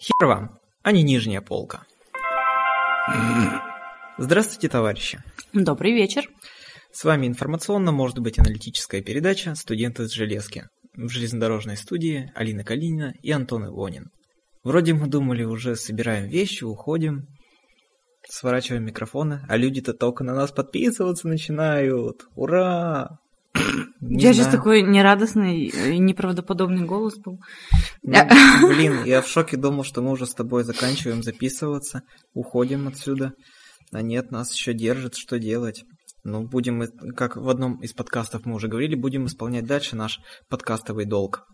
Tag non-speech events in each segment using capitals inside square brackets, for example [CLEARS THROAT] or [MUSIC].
Хер вам, а не нижняя полка. Здравствуйте, товарищи. Добрый вечер. С вами информационно, может быть, аналитическая передача «Студенты из железки» в железнодорожной студии Алина Калинина и Антон Ивонин. Вроде мы думали, уже собираем вещи, уходим, сворачиваем микрофоны, а люди-то только на нас подписываться начинают. Ура! Не я сейчас такой нерадостный и неправдоподобный голос был. Ну, блин, я в шоке думал, что мы уже с тобой заканчиваем записываться, уходим отсюда. А нет, нас еще держит, что делать? Ну, будем, как в одном из подкастов мы уже говорили, будем исполнять дальше наш подкастовый долг.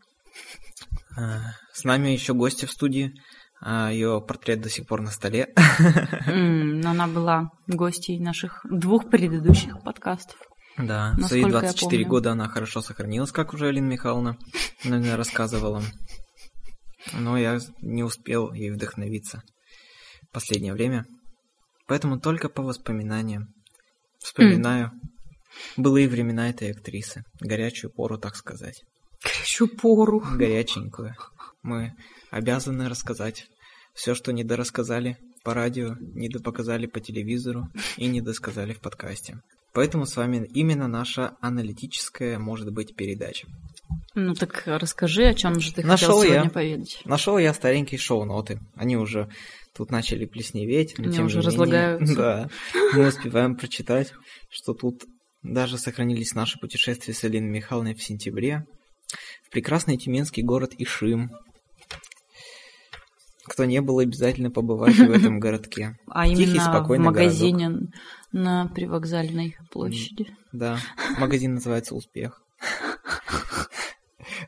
А, с нами еще гости в студии. А, Ее портрет до сих пор на столе. Но она была гостьей наших двух предыдущих подкастов. Да, в свои 24 года она хорошо сохранилась, как уже Алина Михайловна наверное, рассказывала. Но я не успел ей вдохновиться в последнее время. Поэтому только по воспоминаниям. Вспоминаю mm. былые времена этой актрисы. Горячую пору, так сказать. Горячую пору. Горяченькую. Мы обязаны рассказать все, что недорассказали по радио, недопоказали по телевизору и недосказали в подкасте. Поэтому с вами именно наша аналитическая, может быть, передача. Ну так расскажи, о чем же ты Нашел хотел сегодня я, поведать. Нашел я старенькие шоу-ноты. Они уже тут начали плесневеть. Но Они тем уже не разлагаются. Да, мы успеваем прочитать, что тут даже сохранились наши путешествия с Алиной Михайловной в сентябре в прекрасный тюменский город Ишим, кто не был, обязательно побывать в этом [LAUGHS] городке. А Тихий, именно в магазине городок. на привокзальной площади. Да, магазин называется «Успех».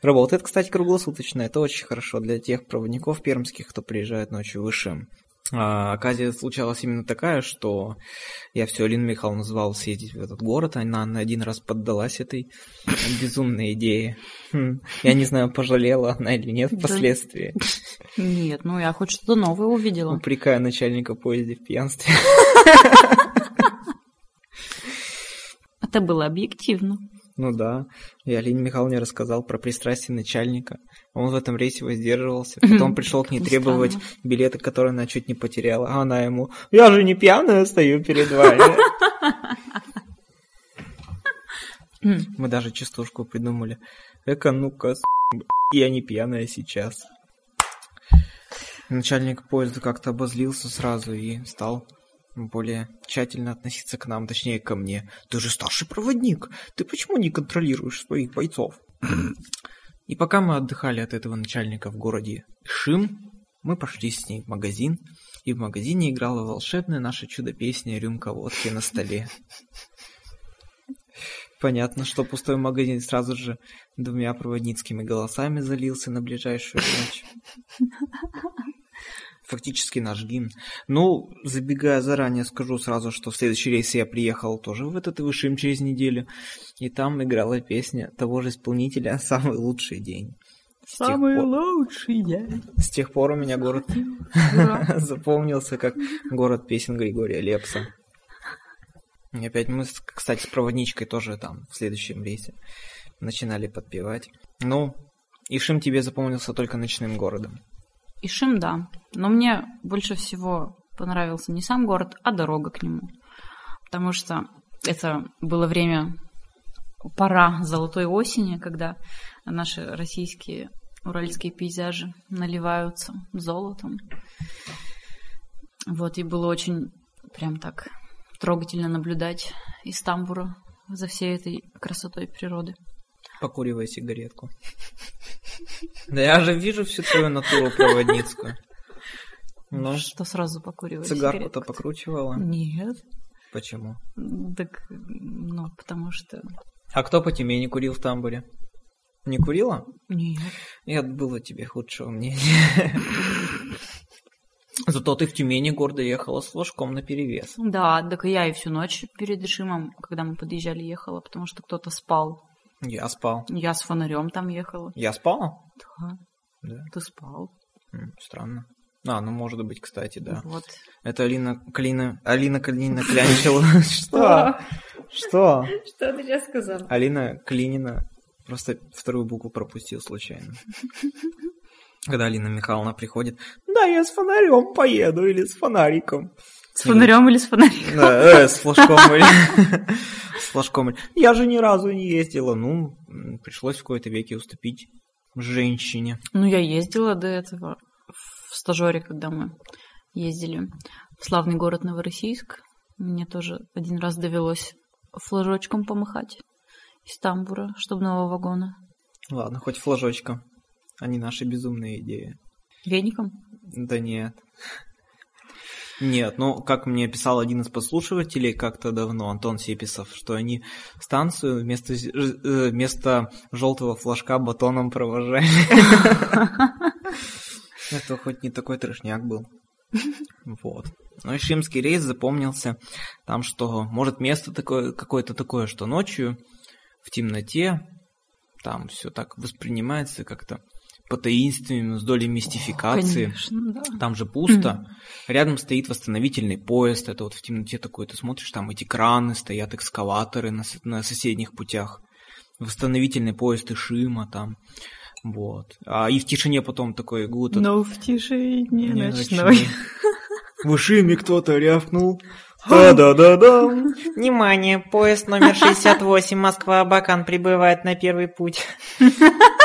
Работает, кстати, круглосуточно. Это очень хорошо для тех проводников пермских, кто приезжает ночью в Ишим. А, оказия случалась именно такая, что я все Алину Михайловну звал съездить в этот город, она на один раз поддалась этой [LAUGHS] безумной идее. Хм, я не знаю, пожалела она или нет впоследствии. Нет, ну я хоть что-то новое увидела. Упрекаю начальника поезда в пьянстве. [LAUGHS] Это было объективно. Ну да. Я Алине Михайловне рассказал про пристрастие начальника. Он в этом рейсе воздерживался. Потом пришел к ней требовать билеты, которые она чуть не потеряла. А она ему, я же не пьяная стою перед вами. [LAUGHS] Мы даже частушку придумали. Эка, ну-ка, я не пьяная сейчас. Начальник поезда как-то обозлился сразу и стал более тщательно относиться к нам, точнее ко мне. Ты же старший проводник, ты почему не контролируешь своих бойцов? И пока мы отдыхали от этого начальника в городе Шим, мы пошли с ней в магазин, и в магазине играла волшебная наша чудо-песня «Рюмка водки на столе». Понятно, что пустой магазин сразу же двумя проводницкими голосами залился на ближайшую ночь фактически наш гимн. Ну, забегая заранее, скажу сразу, что в следующий рейс я приехал тоже в этот Вышим через неделю, и там играла песня того же исполнителя [LAUGHS] «Самый лучший день». С Самый пор... лучший день. С тех пор у меня город [LAUGHS] запомнился как город песен Григория Лепса. И опять мы, кстати, с проводничкой тоже там в следующем рейсе начинали подпевать. Ну, Ишим тебе запомнился только ночным городом. Ишим, да. Но мне больше всего понравился не сам город, а дорога к нему. Потому что это было время, пора золотой осени, когда наши российские уральские пейзажи наливаются золотом. Вот, и было очень прям так трогательно наблюдать из тамбура за всей этой красотой природы. Покуривая сигаретку. Да я же вижу всю твою натуру проводницкую. Ну, что сразу покуривать Цигарку-то покручивала? Нет. Почему? Так, ну, потому что... А кто по тебе не курил в тамбуре? Не курила? Нет. Нет, было тебе худшего мнения. [LAUGHS] Зато ты в Тюмени гордо ехала с ложком на перевес. Да, так и я и всю ночь перед Ишимом, когда мы подъезжали, ехала, потому что кто-то спал. Я спал. Я с фонарем там ехала. Я спал? Да. да. Ты спал. Странно. А, ну может быть, кстати, да. Вот. Это Алина Калина... Алина Калинина клянчила. [LAUGHS] [LAUGHS] Что? Что? Что ты сейчас сказал? Алина Клинина. Просто вторую букву пропустил случайно. [LAUGHS] Когда Алина Михайловна приходит, да, я с фонарем поеду или с фонариком. С фонарем или с фонариком? Да, э, с флажком или... [LAUGHS] С флажком. Я же ни разу не ездила. Ну, пришлось в какой-то веке уступить женщине. Ну, я ездила до этого в стажере, когда мы ездили в славный город Новороссийск. Мне тоже один раз довелось флажочком помахать из тамбура, чтобы нового вагона. Ладно, хоть флажочком, а не наши безумные идеи. Веником? Да нет. Нет, ну, как мне писал один из послушивателей как-то давно, Антон Сеписов, что они станцию вместо, э, вместо желтого флажка батоном провожали. Это хоть не такой трешняк был. Вот. Ну и шимский рейс запомнился там, что может место такое, какое-то такое, что ночью в темноте там все так воспринимается как-то по-таинственному, с долей мистификации. Конечно, да. Там же пусто. Рядом стоит восстановительный поезд. Это вот в темноте такой, ты смотришь, там эти краны, стоят экскаваторы на, на соседних путях. Восстановительный поезд Ишима там. Вот. А и в тишине потом такой гуд. Но в тишине ночной. В Ишиме кто-то рявкнул. Да-да-да-да. Внимание, поезд номер 68 Москва-Абакан прибывает на первый путь. [LAUGHS]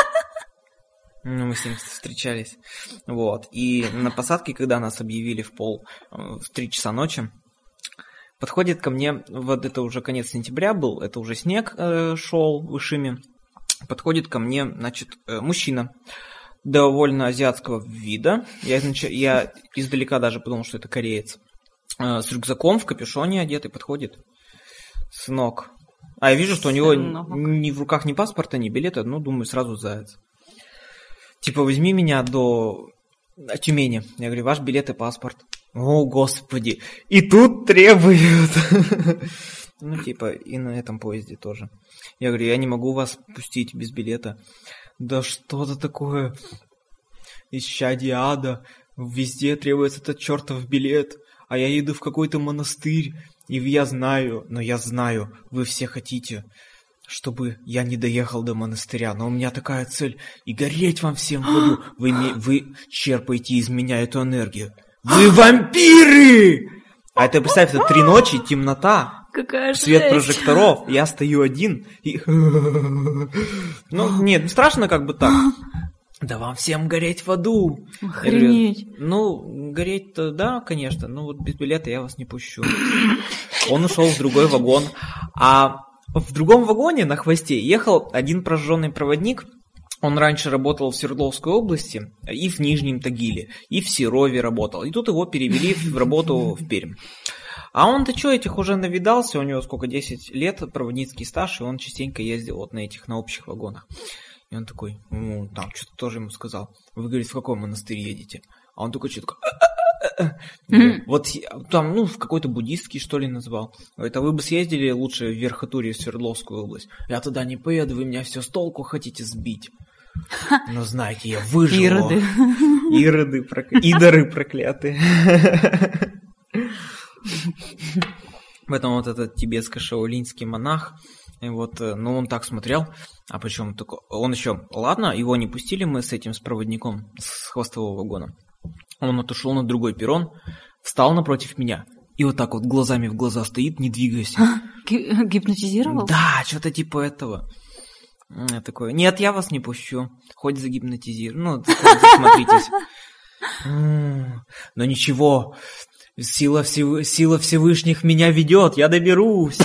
Ну, мы с ним встречались. Вот. И на посадке, когда нас объявили в пол э, в 3 часа ночи, подходит ко мне, вот это уже конец сентября был, это уже снег э, шел в Ишиме, подходит ко мне, значит, э, мужчина довольно азиатского вида. Я, изнач... я издалека даже подумал, что это кореец. Э, с рюкзаком в капюшоне одетый подходит. Сынок. А я вижу, что у него ни в руках ни паспорта, ни билета, ну, думаю, сразу заяц. Типа, возьми меня до Тюмени. Я говорю, ваш билет и паспорт. О, господи. И тут требуют. [LAUGHS] Ну, типа, и на этом поезде тоже. Я говорю, я не могу вас пустить без билета. Да что-то такое. Исчадие ада. Везде требуется этот чертов билет. А я еду в какой-то монастырь. И я знаю, но я знаю, вы все хотите чтобы я не доехал до монастыря, но у меня такая цель и гореть вам всем в аду. [GASPS] Вы, не, вы черпаете из меня эту энергию. Вы [GASPS] вампиры! А это, представь, это три ночи, темнота, Какая свет жесть. прожекторов, я стою один и... [LAUGHS] Ну, нет, страшно как бы так. [GASPS] Да вам всем гореть в аду. Я говорю, Охренеть. ну, гореть-то да, конечно, но вот без билета я вас не пущу. Он ушел в другой вагон, а в другом вагоне на хвосте ехал один прожженный проводник. Он раньше работал в Свердловской области и в Нижнем Тагиле, и в Серове работал. И тут его перевели в работу в Пермь. А он-то что, этих уже навидался, у него сколько, 10 лет проводницкий стаж, и он частенько ездил вот на этих, на общих вагонах. И он такой, ну, там, что-то тоже ему сказал. Вы, говорит, в какой монастырь едете? А он такой что-то Мгм. Вот я- там, ну, в какой-то буддистский, что ли, назвал. А вы бы съездили лучше в Верхотурье, в Свердловскую область. Я туда не поеду, вы меня все с толку хотите сбить. Но знаете, я выжил. Ироды. Ироды, прокля- идоры проклятые. Поэтому вот этот тибетско-шаолинский монах, и вот, э, ну, он так смотрел, а причем такой, он еще, ладно, его не пустили мы с этим, с проводником, с хвостового вагона. Он отошел на другой перрон, встал напротив меня и вот так вот глазами в глаза стоит, не двигаясь. Ги- Гипнотизировал? Да, что-то типа этого. Я такой, нет, я вас не пущу. Хоть загипнотизирую. Ну. М, Но ничего, сила, Всев- сила Всевышних меня ведет, я доберусь.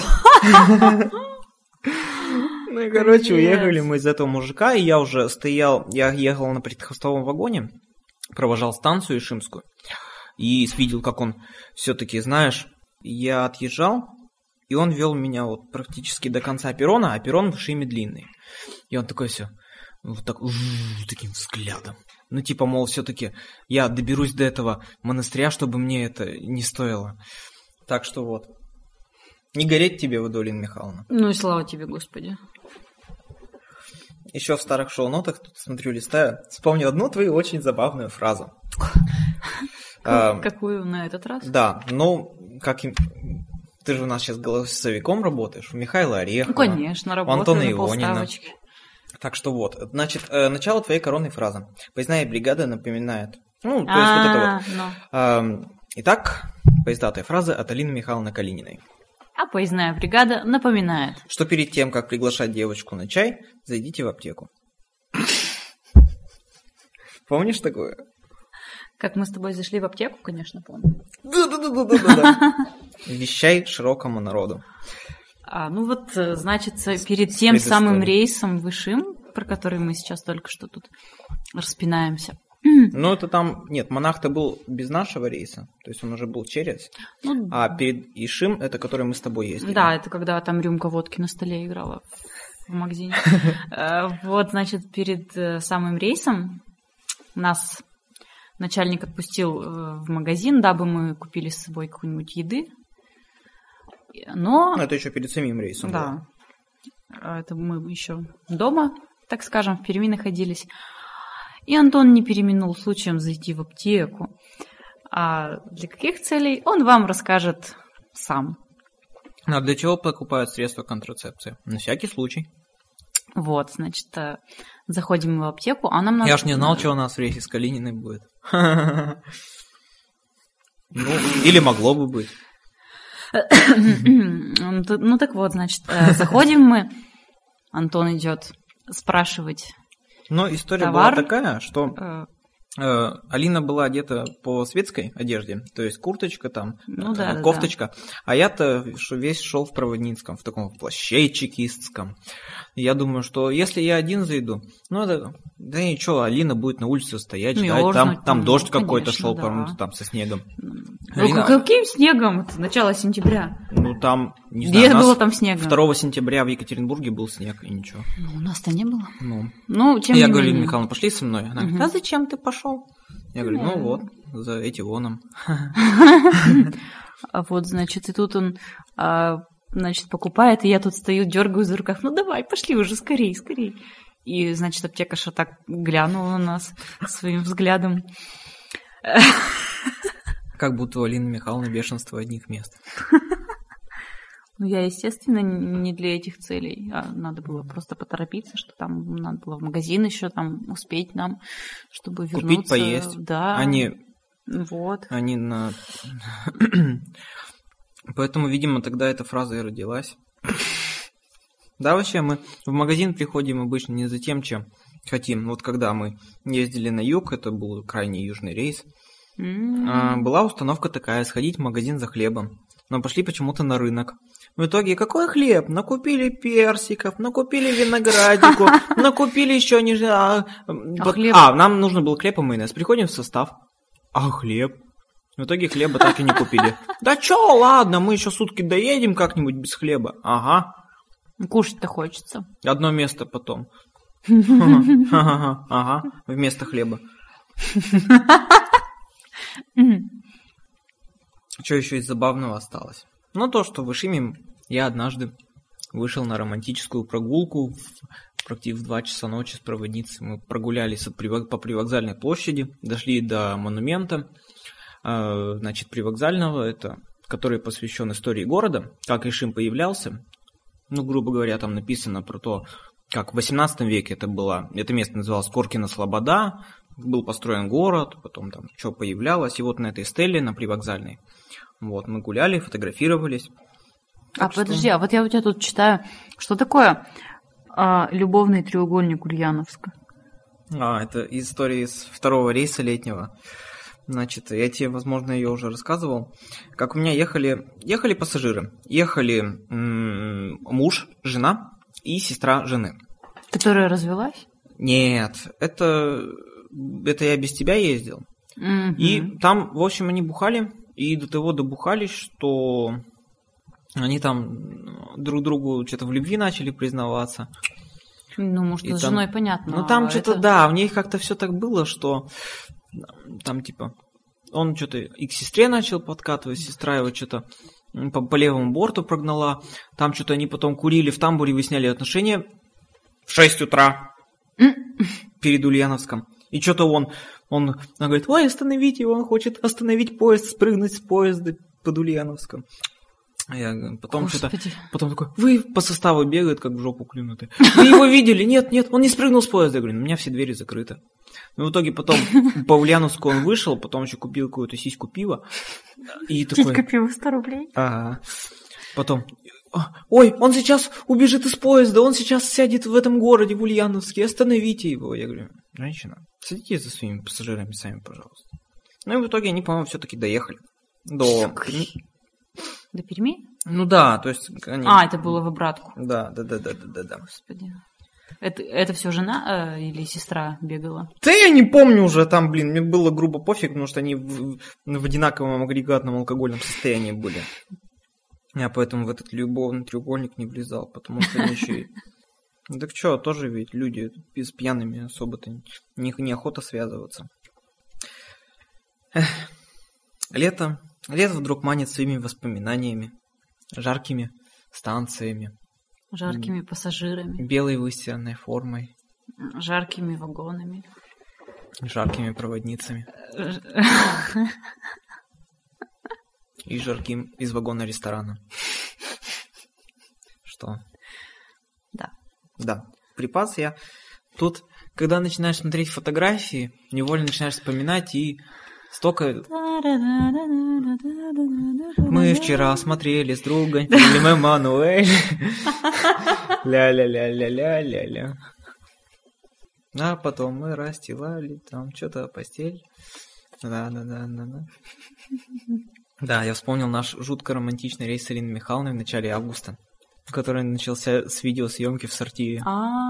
Ну и, короче, уехали мы из этого мужика, и я уже стоял, я ехал на предхвостовом вагоне, провожал станцию Ишимскую, и видел, как он все-таки, знаешь, я отъезжал, и он вел меня вот практически до конца перрона, а перрон в Ишиме длинный. И он такой все, вот так, таким взглядом. Ну, типа, мол, все-таки я доберусь до этого монастыря, чтобы мне это не стоило. Так что вот. Не гореть тебе, Водолин Михайловна. Ну и слава тебе, Господи. Еще в старых шоу-нотах, тут смотрю, листаю, вспомнил одну твою очень забавную фразу. [LAUGHS] А, Какую на этот раз? Да, ну, как им... Ты же у нас сейчас голосовиком работаешь, у Михаила Орехова. Ну, конечно, работаю Антона на Ионина. полставочки. Так что вот, значит, э, начало твоей коронной фразы. Поездная бригада напоминает. Ну, то есть вот это вот. А, ну. Итак, поездатая фраза от Алины Михайловны Калининой. А поездная бригада напоминает. Что перед тем, как приглашать девочку на чай, зайдите в аптеку. Помнишь такое? Как мы с тобой зашли в аптеку, конечно, помню. Да-да-да-да-да. Вещай широкому народу. А, ну вот, э, значит, э, перед тем самым рейсом Вышим, про который мы сейчас только что тут распинаемся. Ну, это там... Нет, монах-то был без нашего рейса. То есть он уже был через. Ну, А перед Ишим, это который мы с тобой ездили. Да, это когда там рюмка водки на столе играла в магазине. [LAUGHS] Э, Вот, значит, перед э, самым рейсом нас начальник отпустил э, в магазин, дабы мы купили с собой какую-нибудь еды. Но, Ну, это еще перед самим рейсом. да, а это мы еще дома, так скажем, в Перми находились. И Антон не переминул случаем зайти в аптеку. А для каких целей, он вам расскажет сам. А для чего покупают средства контрацепции? На всякий случай. Вот, значит, э, заходим в аптеку, а нам надо... Я ж не знал, что у нас в рейсе с Калининой будет. [LAUGHS] Ну, или могло бы быть. [COUGHS] Ну, Ну так вот, значит, э, заходим мы, Антон идет спрашивать. Но история Товар? была такая, что э, э, Алина была одета по светской одежде, то есть курточка там, Ну э, да, да, кофточка, а я-то весь шел в проводницком, в таком плаще чекистском. И Я думаю, что если я один зайду, ну да, да ничего, Алина будет на улице стоять, ждать, Мерзнуть, там, там ну, дождь какой-то шел, да. по-моему, там со снегом. ну, Алина- каким снегом? Это начало сентября. Ну там, не Где знаю, нас было там снега? 2 сентября в Екатеринбурге был снег, и ничего. Ну, у нас-то не было. Ну, Ну, тем я не говорю. Ирина Михайловна, пошли со мной. Она говорит, а зачем ты пошел? Я говорю, ну Ну. вот, за эти воном. [LAUGHS] Вот, значит, и тут он, а, значит, покупает, и я тут стою, дергаю за рукав. Ну, давай, пошли уже, скорей, скорей. И, значит, аптекарша так глянула на нас своим взглядом. Как будто у Алины Михайловны бешенство одних мест. Ну, я, естественно, не для этих целей. А надо было просто поторопиться, что там надо было в магазин еще там успеть нам, чтобы Купить, вернуться. поесть. Да. Они, Вот. они на... Поэтому, видимо, тогда эта фраза и родилась. Да, вообще, мы в магазин приходим обычно не за тем, чем хотим. Вот когда мы ездили на юг, это был крайне южный рейс, а, была установка такая, сходить в магазин за хлебом. Но пошли почему-то на рынок. В итоге, какой хлеб? Накупили персиков, накупили виноградику, [LAUGHS] накупили еще не... А, вот- хлеб? а, нам нужно был хлеб и майонез. Приходим в состав. А хлеб? В итоге хлеба так и не купили. [LAUGHS] Да чё, ладно, мы еще сутки доедем как-нибудь без хлеба. Ага, Кушать-то хочется. одно место потом. [LAUGHS] Ага, ага, вместо хлеба. [LAUGHS] Что еще из забавного осталось? Ну, то, что в Ишиме я однажды вышел на романтическую прогулку в, практически в 2 часа ночи с проводницей. Мы прогулялись по привокзальной площади, дошли до монумента, значит, привокзального, это, который посвящен истории города, как Ишим появлялся. Ну, грубо говоря, там написано про то, как в 18 веке это было, это место называлось Коркина Слобода, был построен город, потом там что появлялось, и вот на этой стеле, на привокзальной, вот, мы гуляли, фотографировались. А Так что- подожди, а вот я у тебя тут читаю, что такое а, любовный треугольник Ульяновска? А, это из истории с второго рейса летнего. Значит, я тебе, возможно, ее уже рассказывал. Как у меня ехали, ехали пассажиры. Ехали м, муж, жена и сестра жены. Которая развелась? Нет, это, это я без тебя ездил. Мгм. И там, в общем, они бухали, и до того добухались, что они там друг другу что-то в любви начали признаваться. Ну, может, И с там- женой понятно. Ну там а что-то, это- да, в ней как-то все так было, что там типа он что-то и к сестре начал подкатывать, сестра его что-то по, по левому борту прогнала. Там что-то они потом курили в тамбуре, выясняли отношения в 6 утра перед Ульяновском. И что-то он, он, она говорит, ой, остановите его, он хочет остановить поезд, спрыгнуть с поезда под Ульяновском. Я говорю, потом что-то, потом такой, вы по составу бегают, как в жопу клюнутые. Вы его видели? Нет, нет, он не спрыгнул с поезда. Я говорю, «Ну, у меня все двери закрыты. Ну, в итоге потом по Ульяновску он вышел, потом еще купил какую-то сиську пива. И такой, пиво 100 рублей. Ага. Потом, «А, ой, он сейчас убежит из поезда, он сейчас сядет в этом городе, в Ульяновске, остановите его. Я говорю, женщина, садитесь за своими пассажирами сами, пожалуйста. Ну и в итоге они, по-моему, все-таки доехали. До... До Перми? Ну да, то есть они... А, это было в обратку. Да, да, да, да, да, да, да. Господи. Это, это все жена э, или сестра бегала? Да я не помню уже там, блин, мне было грубо пофиг, потому что они в, в одинаковом агрегатном алкогольном состоянии были. Я поэтому в этот любовный треугольник не влезал, потому что они еще и... [LAUGHS] Так что, тоже ведь люди с пьяными особо-то не, неохота связываться. Лето. Лето вдруг манит своими воспоминаниями, жаркими станциями, Жаркими пассажирами, белой выстиранной формой, жаркими вагонами. жаркими проводницами [LAUGHS] и жарким из вагона ресторана. Что? Да. Да. Припас я. Тут, когда начинаешь смотреть фотографии, невольно начинаешь вспоминать и столько... Мы вчера смотрели с другом фильм Эммануэль. Ля-ля-ля-ля-ля-ля-ля. А потом мы расстилали там что-то постель. Да-да-да-да-да. Да, я вспомнил наш жутко романтичный рейс с Ириной Михайловной в начале августа, который начался с видеосъемки в сортире. А,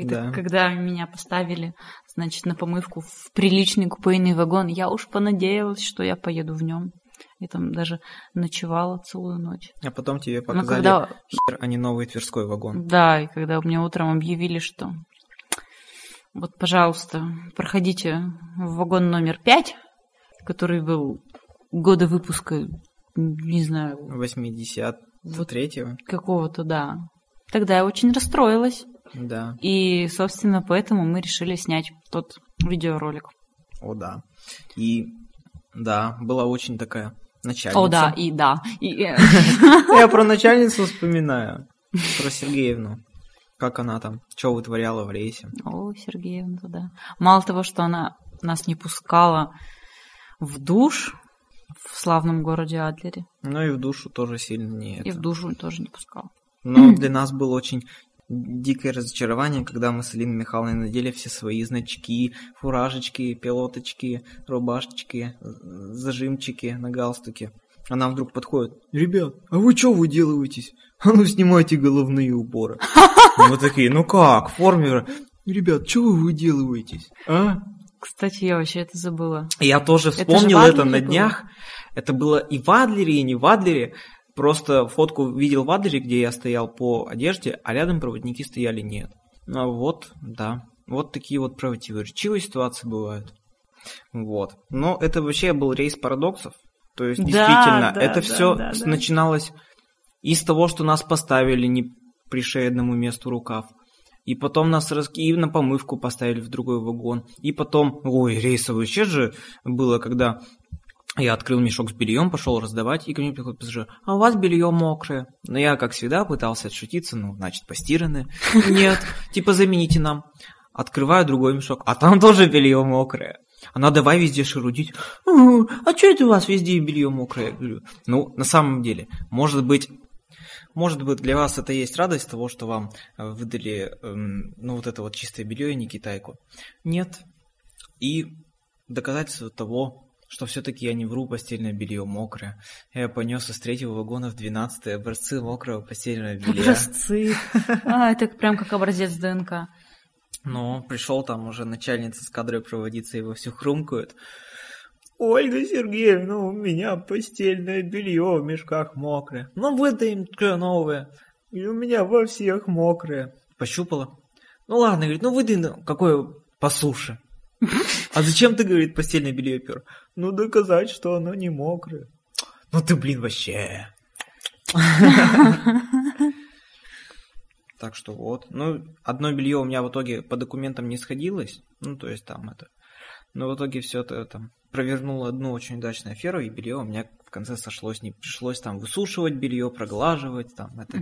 И так, Да. когда меня поставили, значит, на помывку в приличный купейный вагон, я уж понадеялась, что я поеду в нем. И там даже ночевала целую ночь. А потом тебе Но показали когда, хер, а не новый Тверской вагон. да, и когда мне утром объявили, что вот, пожалуйста, проходите в вагон номер пять, который был года выпуска, не знаю, 83-го. какого-то, да. Тогда я очень расстроилась. Да. И, собственно, поэтому мы решили снять тот видеоролик. О, да. И да, была очень такая начальница. О, да, и да. Э, [LAUGHS] Я про начальницу вспоминаю. Про Сергеевну. Как она там, что вытворяла в рейсе. О, Сергеевна, да. Мало того, что она нас не пускала в душ в славном городе Адлере, Ну и в душу тоже сильно не и в душу тоже не пускала. Но [CLEARS THROAT] для нас было очень дикое разочарование, когда мы с Алиной Михайловной надели все свои значки, фуражечки, пилоточки, рубашечки, зажимчики на галстуке. Она вдруг подходит. Ребят, а вы что выделываетесь? А ну снимайте головные уборы. [LAUGHS] Мы такие, ну как, в форме. Ребят, что вы выделываетесь? А? Кстати, я вообще это забыла. Я тоже же вспомнил это, Адлере на было? днях. Это было и в Адлере, и не в Адлере. Просто фотку видел в Адлере, где я стоял по одежде, а рядом проводники стояли нет. Ну вот, да. Вот такие вот противоречивые ситуации бывают. Вот. Но это вообще был рейс парадоксов. То есть, Да, действительно, да, это да, все да, да. начиналось из того, что нас поставили не пришей одному месту рукав. И потом нас рас... и на помывку поставили в другой вагон. И потом, ой, рейсовый вообще же было, когда я открыл мешок с бельем, пошел раздавать, и ко мне приходит пассажир, а у вас белье мокрое. Но я, как всегда, пытался отшутиться, ну, значит, постираны. Нет, типа замените нам. Открываю другой мешок, а там тоже белье мокрое. Она давай везде шерудить. «М, А что это у вас везде белье мокрое? Ну, на самом деле, может быть, может быть, для вас это есть радость того, что вам э, выдали, эм, ну, вот это вот чистое белье и не китайку. Нет. И доказательство того, что все-таки я не вру, постельное белье мокрое. Я понес из третьего вагона в двенадцатый образцы мокрого постельного белья. Образцы. [LAUGHS] А, это прям как образец ДНК. Но пришел там уже начальница с кадрой проводиться, его все хрумкают. Ольга Сергеевна, у меня постельное белье в мешках мокрое. Ну выдаем новое. И у меня во всех мокрое. Пощупала. Ну ладно, говорит, ну выдай ну, какое по суше. А зачем ты, говорит, постельное белье пер? Ну доказать, что оно не мокрое. Ну ты, блин, вообще. Так что вот. Ну, одно белье у меня в итоге по документам не сходилось. Ну, то есть там это... Но в итоге все это там провернул одну очень удачную аферу, и белье у меня в конце сошлось. Не пришлось там высушивать белье, проглаживать, там это,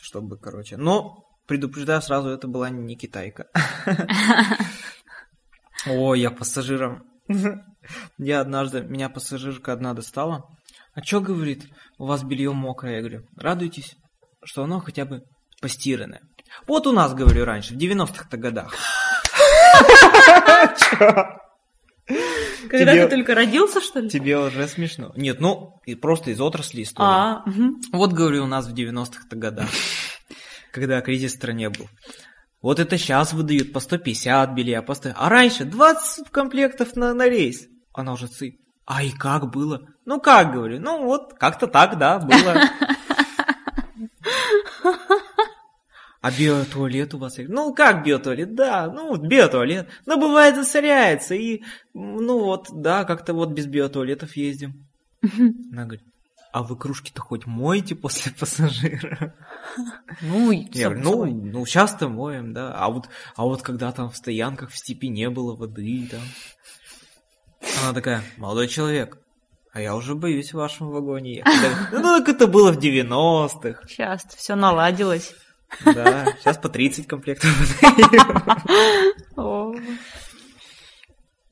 чтобы, короче. Но предупреждаю сразу, это была не китайка. [LAUGHS] О, я пассажиром. [LAUGHS] Я однажды, меня пассажирка одна достала. А чё, говорит, у вас белье мокрое? Я говорю, радуйтесь, что оно хотя бы постиранное. Вот у нас, говорю, раньше, в 90-х-то годах. [LAUGHS] Когда Тебе- ты только родился, что ли? Тебе уже смешно. Нет, ну, и просто из отрасли история. А, мгм. Вот, говорю, у нас в 90-х-то годах, [LAUGHS] когда кризис в стране был. Вот это сейчас выдают по 150 белья, по 100... А раньше 20 комплектов на, на рейс. Она уже цып. А и как было? Ну как, говорю, ну вот как-то так, да, было. А биотуалет у вас? Ну, как биотуалет? Да, ну, биотуалет. Но бывает засоряется. И, ну, вот, да, как-то вот без биотуалетов ездим. Она говорит, а вы кружки-то хоть моете после [LAUGHS] пассажира? Ну, Я говорю, ну, ну, часто моем, да. А вот, а вот когда там в стоянках в степи не было воды, там. Она такая, молодой человек, а я уже боюсь в вашем вагоне ехать. Я говорю, Ну, это было в 90-х. Сейчас все наладилось. Да, сейчас по 30 комплектов [LAUGHS]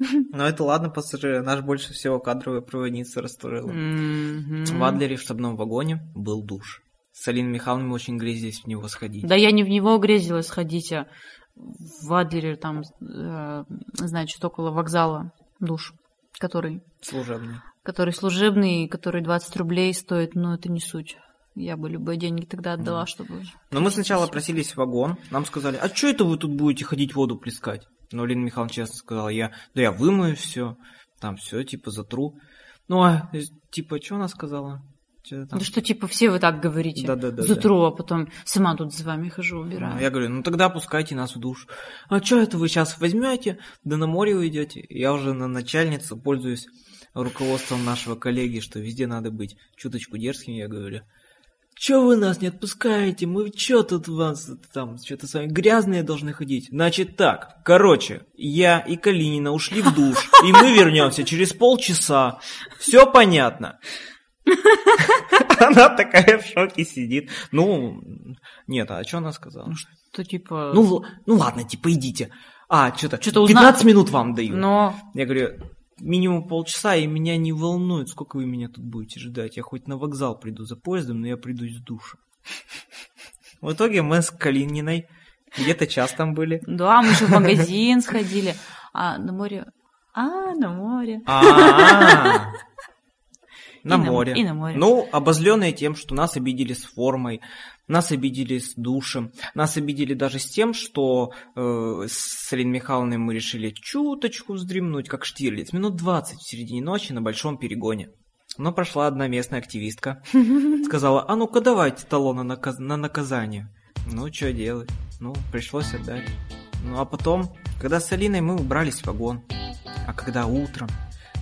[LAUGHS] Но это ладно, пассажиры. Наш больше всего кадровая проводница расстроила. мгм. В Адлере в штабном вагоне был душ. С Алиной Михайловной очень грезились в него сходить. Да я не в него грезилась сходить, а в Адлере там, э, значит, около вокзала душ, который, Служебный. который служебный, который 20 рублей стоит, но это не суть. Я бы любые деньги тогда отдала, чтобы... Но мы сначала просились в вагон, нам сказали, а что это вы тут будете ходить воду плескать? Но Лена Михайловна честно сказала, я, да я вымою все, там все, типа, затру. Ну, а, типа, что она сказала? Там? Да что, типа, все вы так говорите. Да-да-да-да. Затру, а потом сама тут с вами хожу, убираю. Ну, Я говорю, ну тогда пускайте нас в душ. А что это вы сейчас возьмете, да на море уйдете? Я уже на начальницу пользуюсь руководством нашего коллеги, что везде надо быть чуточку дерзким, я говорю. Че вы нас не отпускаете? Мы что тут вас там что-то с вами грязные должны ходить? Значит так, короче, я и Калинина ушли в душ, и мы вернемся через полчаса. Все понятно. Она такая в шоке сидит. Ну, нет, а что она сказала? То типа... Ну, ну ладно, типа идите. А, что-то, Чё-то 15 узна- минут вам даю. Но... Я говорю, минимум полчаса, и меня не волнует, сколько вы меня тут будете ждать. Я хоть на вокзал приду за поездом, но я приду из душа. В итоге мы с Калининой где-то час там были. Да, мы же в магазин сходили. А на море... А, на море. А, [LAUGHS] И на- море. и на море. Ну, обозленные тем, что нас обидели с формой, нас обидели с душем, нас обидели даже с тем, что э, с Алиной Михайловной мы решили чуточку вздремнуть, как Штирлиц, минут 20 в середине ночи на большом перегоне. Но прошла одна местная активистка, [LAUGHS] сказала, а ну-ка давайте талоны на, каз- на наказание. Ну, что делать? Ну, пришлось отдать. Ну, а потом, когда с Алиной мы убрались в вагон, а когда утром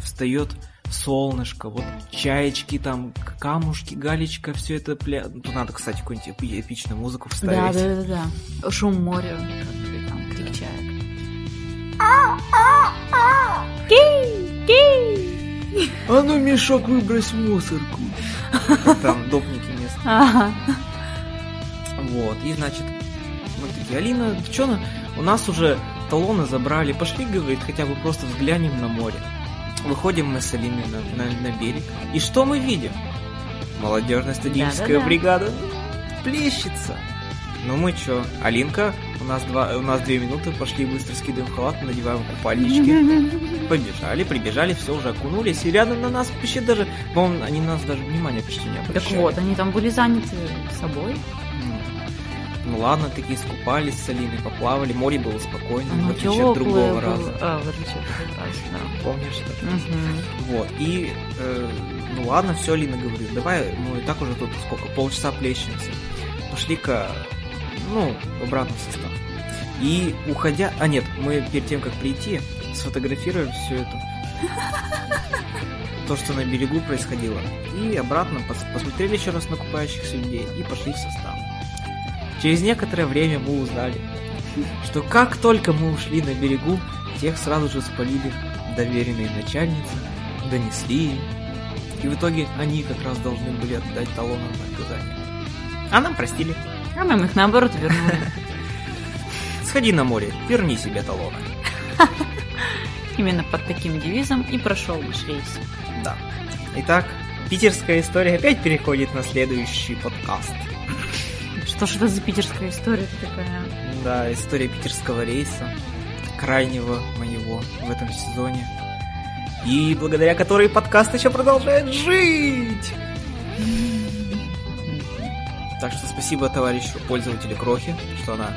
встает солнышко, вот чаечки там, камушки, галечка, все это пля... Ну, Тут надо, кстати, какую-нибудь эпи- эпичную музыку Да, вставить. да, да, да. Шум моря, как там крик чаек. А ну, мешок, выбрось мусорку. Там допники местные. [LAUGHS] Ага. Вот, и значит, мы такие, Алина, на- у нас уже талоны забрали, пошли, говорит, хотя бы просто взглянем на море. Выходим мы с Алиной на, на- на берег, и что мы видим? Молодежная студенческая Да-да-да. бригада плещется. Ну мы чё, Алинка, у нас, два, у нас две минуты, пошли быстро скидываем халат, надеваем купальнички. [LAUGHS] Побежали, прибежали, все уже окунулись, и рядом на нас вообще даже, по-моему, они на нас даже внимания почти не Так обращали. вот, они там были заняты собой. Ну, Ну ладно, такие скупались с Алиной, поплавали, море было спокойно, в Оно отличие от другого было. раза. А, в отличие от другого раза, да. Помнишь, что? Мгм. Вот, и, э, ну ладно, все, Алина говорит, давай, мы и так уже тут сколько, полчаса плещемся. Пошли-ка, ну, в обратный состав. И уходя, а нет, мы перед тем, как прийти, сфотографировали все это. То, что на берегу происходило. И обратно пос- посмотрели еще раз на купающихся людей и пошли в состав. Через некоторое время мы узнали, что как только мы ушли на берегу, тех сразу же спалили доверенные начальницы, донесли ей. И в итоге они как раз должны были отдать талоны на наказание. А нам простили. А нам их наоборот вернули. [LAUGHS] Сходи на море, верни себе талоны. [LAUGHS] Именно под таким девизом и прошел наш рейс. Да. Итак, питерская история опять переходит на следующий подкаст. Что ж это за питерская история такая? Да, история питерского рейса, крайнего моего в этом сезоне. И благодаря которой подкаст еще продолжает жить. Так что спасибо товарищу пользователю Крохи, что она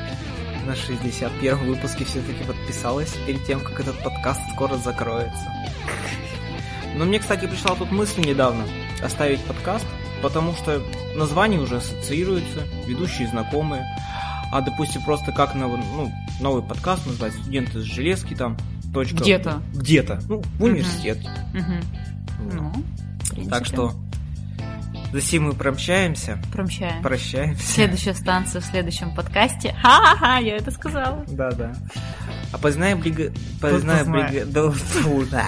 на 61 выпуске все-таки подписалась перед тем, как этот подкаст скоро закроется. Но мне, кстати, пришла тут мысль недавно оставить подкаст, потому что название уже ассоциируется, ведущие знакомые. А, допустим, просто как новый, ну, новый подкаст назвать «Студенты с железки» там, точка... Где-то. Где-то. Ну, в университет. Мгм. Вот. Ну. Так что за сим мы промчаемся, Промчаем. прощаемся. Следующая станция в следующем подкасте. Ха-ха-ха, я это сказала. Да, да. А брига... Да, фу, да.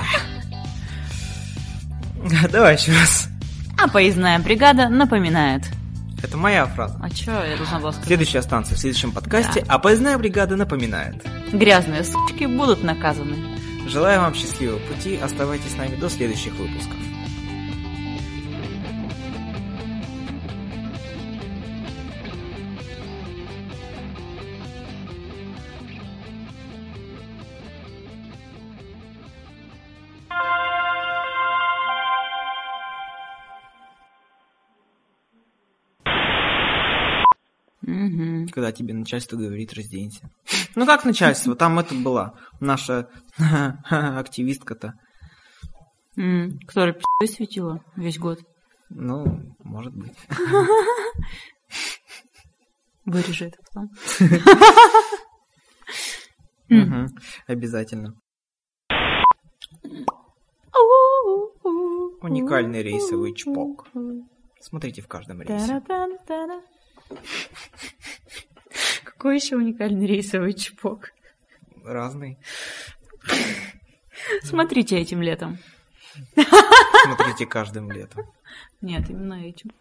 Давай еще раз. А поездная бригада напоминает. Это моя фраза. А чё я должна была сказать? Следующая станция в следующем подкасте, а поездная бригада напоминает. Грязные сучки будут наказаны. Желаю вам счастливого пути, оставайтесь с нами до следующих выпусков. Мгм. Когда тебе начальство говорит разденься. [LAUGHS] Ну как начальство? Там это была наша [LAUGHS] активистка-то. Которая пи***й светила весь год. Ну, может быть. [LAUGHS] Вырежи это потом. Обязательно. Уникальный рейсовый чпок. Смотрите в каждом рейсе. Какой еще уникальный рейсовый чпок? Разный. Смотрите этим летом. Смотрите каждым летом. Нет, именно этим.